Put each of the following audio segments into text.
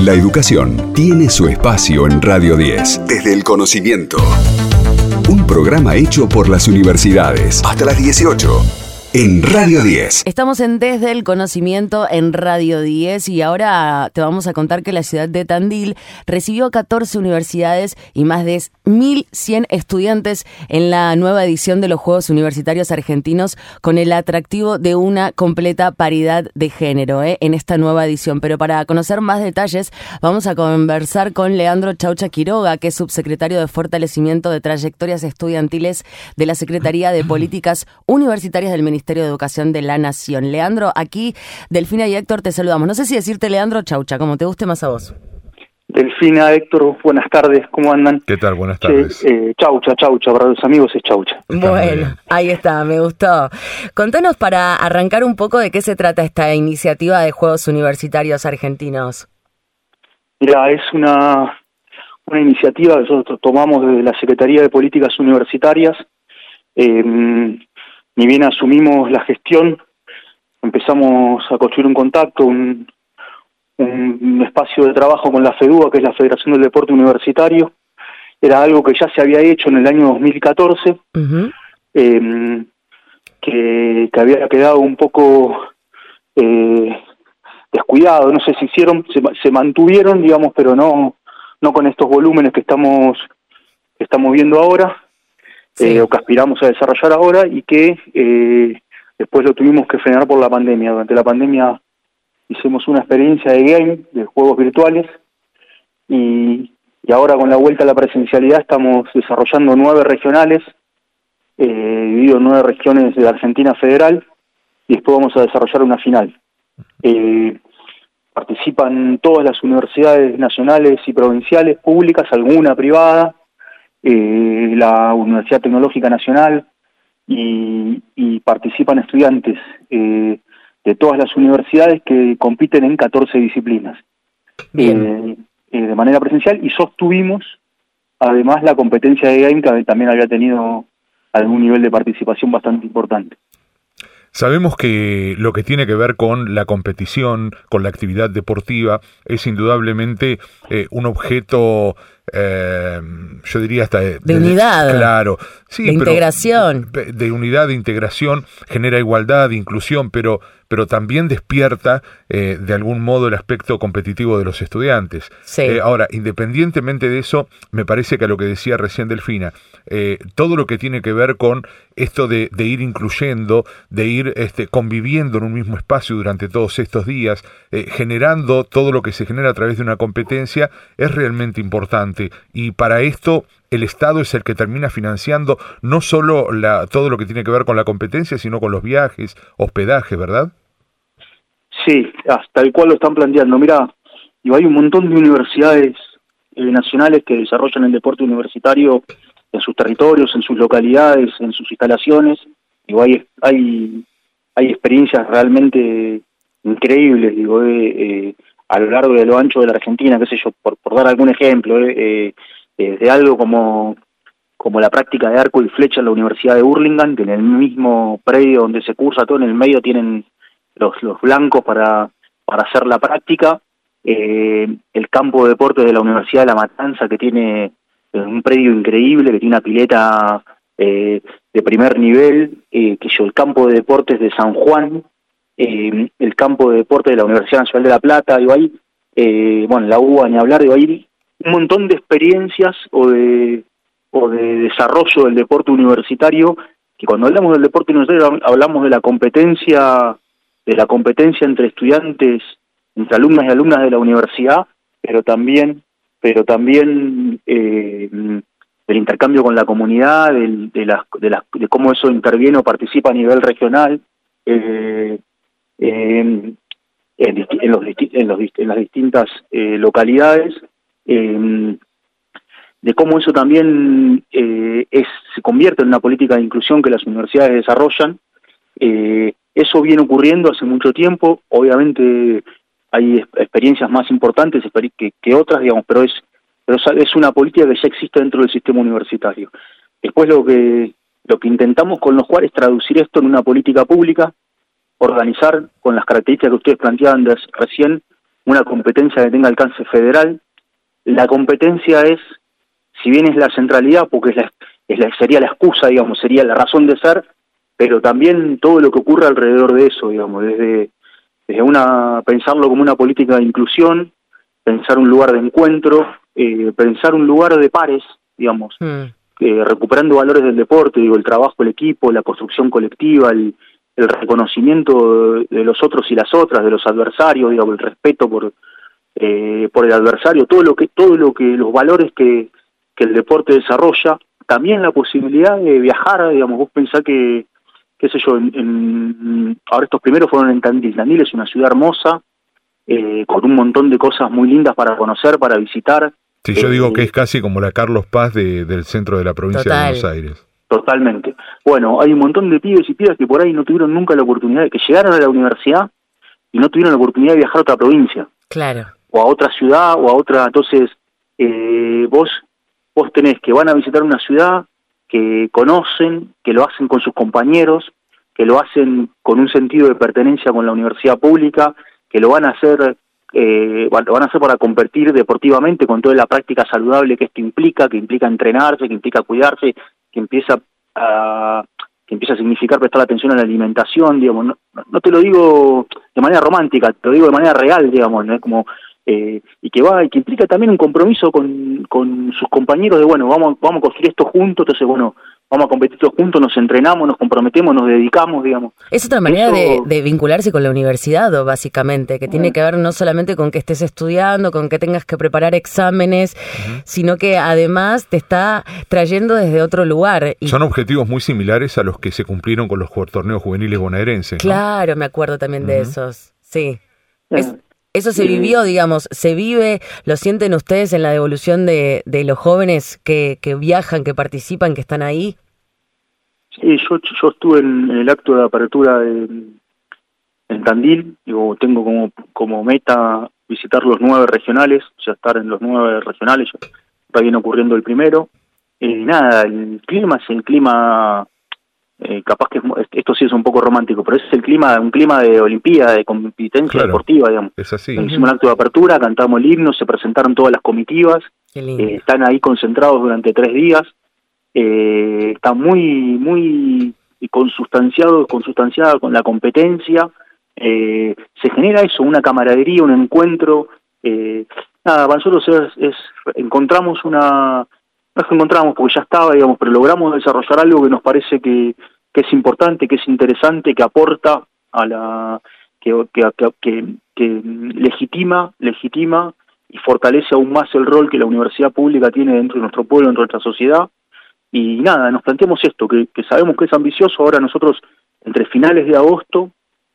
La educación tiene su espacio en Radio 10. Desde el conocimiento. Un programa hecho por las universidades. Hasta las 18 en Radio 10. Estamos en Desde el Conocimiento en Radio 10 y ahora te vamos a contar que la ciudad de Tandil recibió 14 universidades y más de 1.100 estudiantes en la nueva edición de los Juegos Universitarios Argentinos con el atractivo de una completa paridad de género ¿eh? en esta nueva edición. Pero para conocer más detalles vamos a conversar con Leandro Chaucha Quiroga, que es subsecretario de Fortalecimiento de Trayectorias Estudiantiles de la Secretaría de Políticas Universitarias del Ministerio Ministerio de Educación de la Nación. Leandro, aquí Delfina y Héctor te saludamos. No sé si decirte Leandro Chaucha, como te guste más a vos. Delfina, Héctor, buenas tardes, ¿cómo andan? ¿Qué tal? Buenas tardes. Eh, chaucha, chaucha, para los amigos es chaucha. Bueno, ahí está, me gustó. Contanos para arrancar un poco de qué se trata esta iniciativa de Juegos Universitarios Argentinos. Mira, es una, una iniciativa que nosotros tomamos desde la Secretaría de Políticas Universitarias. Eh, ni bien asumimos la gestión, empezamos a construir un contacto, un, espacio de trabajo con la FEDUA, que es la Federación del Deporte Universitario. Era algo que ya se había hecho en el año 2014, em, que, había quedado un poco eh, descuidado. No sé si hicieron, se, mantuvieron, digamos, pero no, no con estos volúmenes que estamos, que estamos viendo ahora. Eh, o que aspiramos a desarrollar ahora y que eh, después lo tuvimos que frenar por la pandemia. Durante la pandemia hicimos una experiencia de game, de juegos virtuales, y, ahora con la vuelta a la presencialidad estamos desarrollando nueve regionales, eh, en nueve regiones de Argentina Federal, y después vamos a desarrollar una final. Eh, participan todas las universidades nacionales y provinciales, públicas, alguna privada, eh, la Universidad Tecnológica Nacional y, participan estudiantes eh, de todas las universidades que compiten en 14 disciplinas eh, eh, de manera presencial y sostuvimos además la competencia de game que también había tenido algún nivel de participación bastante importante. Sabemos que lo que tiene que ver con la competición, con la actividad deportiva, es indudablemente un objeto eh, yo diría hasta de, unidad. Claro, sí, de integración. De unidad, de integración, genera igualdad, inclusión, pero, pero también despierta eh, de algún modo el aspecto competitivo de los estudiantes. Eh, ahora, independientemente de eso, me parece que a lo que decía recién Delfina, eh, todo lo que tiene que ver con esto de, de ir incluyendo, de ir este, conviviendo en un mismo espacio durante todos estos días, generando todo lo que se genera a través de una competencia, es realmente importante y para esto el Estado es el que termina financiando no solo la, todo lo que tiene que ver con la competencia, sino con los viajes, hospedaje, ¿verdad? Sí, hasta el cual lo están planteando. Mira, hay un montón de universidades eh, nacionales que desarrollan el deporte universitario en sus territorios, en sus localidades, en sus instalaciones. y hay, hay, hay experiencias realmente increíbles, digo, eh, a lo largo y de lo ancho de la Argentina, qué sé yo, por, por dar algún ejemplo, eh, eh, de algo como, como la práctica de arco y flecha en la Universidad de Burlingame, que en el mismo predio donde se cursa todo, en el medio tienen los, los blancos para, para hacer la práctica, eh, el campo de deportes de la Universidad de La Matanza, que tiene un predio increíble, que tiene una pileta de primer nivel, que yo, el campo de deportes de San Juan, eh, el campo de deporte de la Universidad Nacional de La Plata, digo, ahí, eh, bueno, la UBA ni hablar, digo, ahí un montón de experiencias o de, o de desarrollo del deporte universitario, que cuando hablamos del deporte universitario hablamos de la competencia, de la competencia entre estudiantes, entre alumnas y alumnas de la universidad, pero también, pero también eh, del intercambio con la comunidad, de, las, de, las, de cómo eso interviene o participa a nivel regional, eh, en, los, en, los, las distintas eh, localidades, em, de cómo eso también eh, es, se convierte en una política de inclusión que las universidades desarrollan. Eh, eso viene ocurriendo hace mucho tiempo, obviamente hay experiencias más importantes que, otras, digamos, pero es, pero es una política que ya existe dentro del sistema universitario. Después lo que, lo que intentamos con los cuales es traducir esto en una política pública organizar con las características que ustedes planteaban recién una competencia que tenga alcance federal. La competencia es, si bien es la centralidad, porque es la, es la, sería la excusa, digamos, sería la razón de ser, pero también todo lo que ocurre alrededor de eso, digamos, desde, desde una, pensarlo como una política de inclusión, pensar un lugar de encuentro, eh, pensar un lugar de pares, digamos, mm. eh, recuperando valores del deporte, digo, el trabajo, el equipo, la construcción colectiva, el, el reconocimiento de los otros y las otras, de los adversarios, digamos, el respeto por, eh, por el adversario, todo lo que, todo lo que, los valores que, que el deporte desarrolla, también la posibilidad de viajar, digamos, vos pensás que, qué sé yo, en, ahora estos primeros fueron en Tandil, Tandil es una ciudad hermosa, eh, con un montón de cosas muy lindas para conocer, para visitar. Sí, yo digo que es casi como la Carlos Paz del centro de la provincia de Buenos Aires. Totalmente. Bueno, hay un montón de pibes y pibas que por ahí no tuvieron nunca la oportunidad de que llegaran a la universidad y no tuvieron la oportunidad de viajar a otra provincia. Claro. O a otra ciudad o a otra. Entonces, eh, vos, vos tenés que van a visitar una ciudad que conocen, que lo hacen con sus compañeros, que lo hacen con un sentido de pertenencia con la universidad pública, que lo van a hacer eh, lo van a hacer para competir deportivamente con toda la práctica saludable que esto implica, que implica entrenarse, que implica cuidarse, que empieza a que empieza a significar prestar atención a la alimentación, digamos, no, no te lo digo de manera romántica, te lo digo de manera real, digamos, ¿no? es como eh, y que va y que implica también un compromiso con, con sus compañeros de bueno vamos vamos a construir esto juntos entonces bueno vamos a competir todos juntos, nos entrenamos, nos comprometemos, nos dedicamos, digamos. Es otra manera de, vincularse con la universidad, básicamente, que tiene que ver no solamente con que estés estudiando, con que tengas que preparar exámenes, sino que además te está trayendo desde otro lugar. Son objetivos muy similares a los que se cumplieron con los torneos juveniles bonaerenses. Claro, me acuerdo también de esos, sí. Eso se vivió, digamos, se vive, lo sienten ustedes en la devolución de, de los jóvenes que, que viajan, que participan, que están ahí. Sí, yo, yo estuve en el acto de apertura en, en Tandil, digo, tengo como, como meta visitar los nueve regionales, o sea, estar en los nueve regionales, ya viene ocurriendo el primero. y nada, el clima es el clima, eh, capaz que esto sí es un poco romántico, pero es el clima, un clima de Olimpíada, de competencia deportiva, digamos. Es así. Hicimos un acto de apertura, cantamos el himno, se presentaron todas las comitivas, eh, están ahí concentrados durante tres días eh, está muy, muy consustanciado, consustanciada con la competencia, eh, se genera eso, una camaradería, un encuentro, eh, nada, para nosotros es, encontramos una, no es que encontramos porque ya estaba, digamos, pero logramos desarrollar algo que nos parece que, que es importante, que es interesante, que aporta a la, que, que, que, que legitima, legitima y fortalece aún más el rol que la universidad pública tiene dentro de nuestro pueblo, dentro de nuestra sociedad, y nada, nos planteamos esto, que, sabemos que es ambicioso, ahora nosotros entre finales de agosto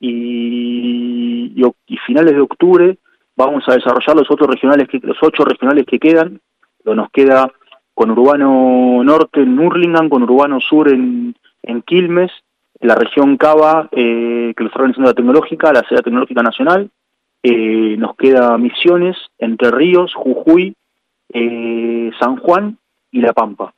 y, y, finales de octubre vamos a desarrollar los otros regionales, que, los ocho regionales que quedan, lo nos queda con Urbano Norte en Nurlingan, con Urbano Sur en, en Quilmes, la región Cava, eh, que lo está organizando la tecnológica, la sede tecnológica nacional, eh, nos queda Misiones, Entre Ríos, Jujuy, eh, San Juan y La Pampa.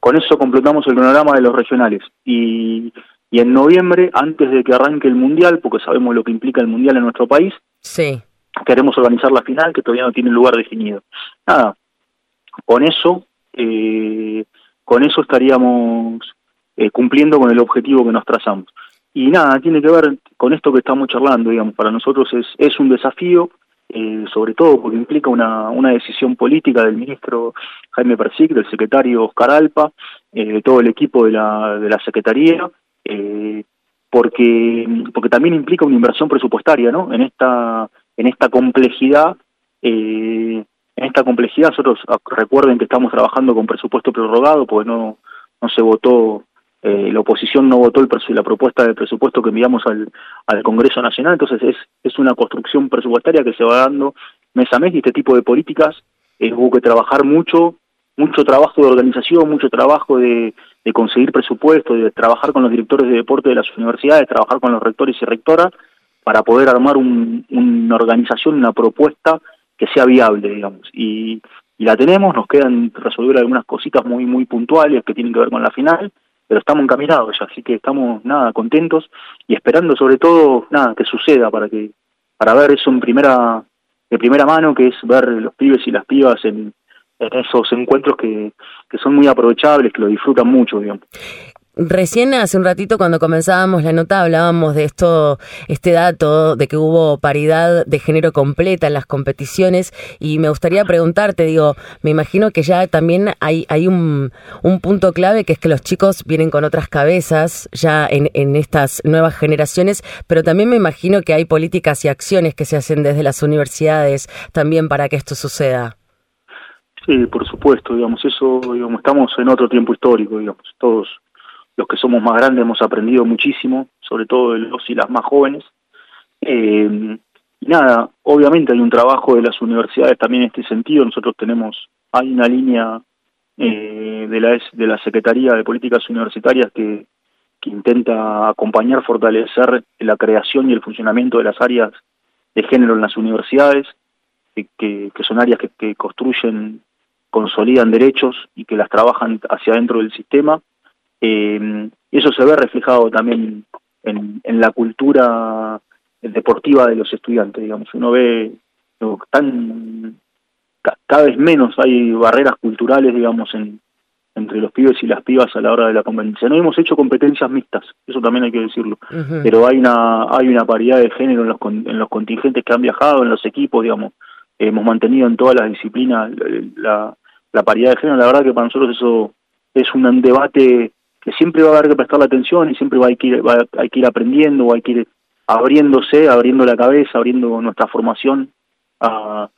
Con eso completamos el panorama de los regionales. Y, y en noviembre, antes de que arranque el Mundial, porque sabemos lo que implica el Mundial en nuestro país, sí. queremos organizar la final, que todavía no tiene lugar definido. Nada, con eso, eh, con eso estaríamos eh, cumpliendo con el objetivo que nos trazamos. Y nada, tiene que ver con esto que estamos charlando, digamos, para nosotros es, es un desafío, eh, sobre todo porque implica una, una decisión política del ministro Jaime Persic, del secretario Oscar Alpa, de todo el equipo de la, de la Secretaría, porque, porque también implica una inversión presupuestaria ¿no? en, esta, en esta complejidad. En esta complejidad, nosotros recuerden que estamos trabajando con presupuesto prorrogado, porque no, no se votó eh, la oposición no votó el la propuesta de presupuesto que enviamos al, al Congreso Nacional, entonces es, es una construcción presupuestaria que se va dando mes a mes y este tipo de políticas eh, hubo que trabajar mucho, mucho trabajo de organización, mucho trabajo de, de conseguir presupuesto, de trabajar con los directores de deporte de las universidades, trabajar con los rectores y rectoras para poder armar un, una organización, una propuesta que sea viable, digamos. Y, y la tenemos, nos quedan resolver algunas cositas muy, muy puntuales que tienen que ver con la final, pero estamos encaminados ya, así que estamos nada contentos y esperando sobre todo nada que suceda para que para ver eso en primera de primera mano, que es ver los pibes y las pibas en, esos encuentros que, que son muy aprovechables, que lo disfrutan mucho, digamos. Recién hace un ratito cuando comenzábamos la nota hablábamos de esto, este dato de que hubo paridad de género completa en las competiciones y me gustaría preguntarte, digo, me imagino que ya también hay, hay un, un punto clave que es que los chicos vienen con otras cabezas ya en, en estas nuevas generaciones, pero también me imagino que hay políticas y acciones que se hacen desde las universidades también para que esto suceda. Sí, por supuesto, digamos, eso, digamos, estamos en otro tiempo histórico, digamos, todos los que somos más grandes hemos aprendido muchísimo, sobre todo los y las más jóvenes. Eh, y nada, obviamente hay un trabajo de las universidades también en este sentido. Nosotros tenemos, hay una línea eh, de, la, de la Secretaría de Políticas Universitarias que, que intenta acompañar, fortalecer la creación y el funcionamiento de las áreas de género en las universidades, que, que, son áreas que, que construyen, consolidan derechos y que las trabajan hacia adentro del sistema eh, eso se ve reflejado también en, la cultura deportiva de los estudiantes, digamos. Uno ve tan cada vez menos hay barreras culturales, digamos, en, entre los pibes y las pibas a la hora de la competencia. No hemos hecho competencias mixtas, eso también hay que decirlo, pero hay una hay una paridad de género en los, en los contingentes que han viajado, en los equipos, digamos. Hemos mantenido en todas las disciplinas la, la paridad de género. La verdad que para nosotros eso es un debate que siempre va a haber que prestar la atención y siempre va, que ir, hay que ir aprendiendo o hay que ir abriéndose, abriendo la cabeza, abriendo nuestra formación a,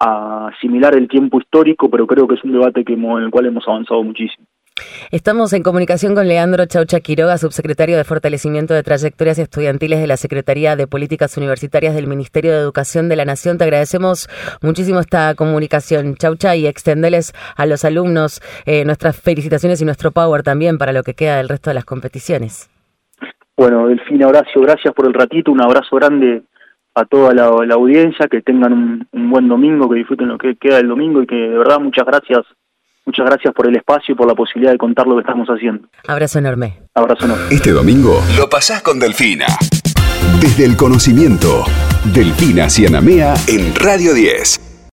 a asimilar el tiempo histórico, pero creo que es un debate que en el cual hemos avanzado muchísimo. Estamos en comunicación con Leandro Chaucha Quiroga, subsecretario de Fortalecimiento de Trayectorias Estudiantiles de la Secretaría de Políticas Universitarias del Ministerio de Educación de la Nación. Te agradecemos muchísimo esta comunicación, Chaucha, y extenderles a los alumnos eh, nuestras felicitaciones y nuestro power también para lo que queda del resto de las competiciones. Bueno, Delfina, Horacio, gracias por el ratito, un abrazo grande a toda la, audiencia, que tengan un, un buen domingo, que disfruten lo que queda del domingo y que de verdad muchas gracias Muchas gracias por el espacio y por la posibilidad de contar lo que estamos haciendo. Abrazo enorme. Abrazo enorme. Este domingo lo pasás con Delfina. Desde el conocimiento, Delfina Cianamea en Radio 10.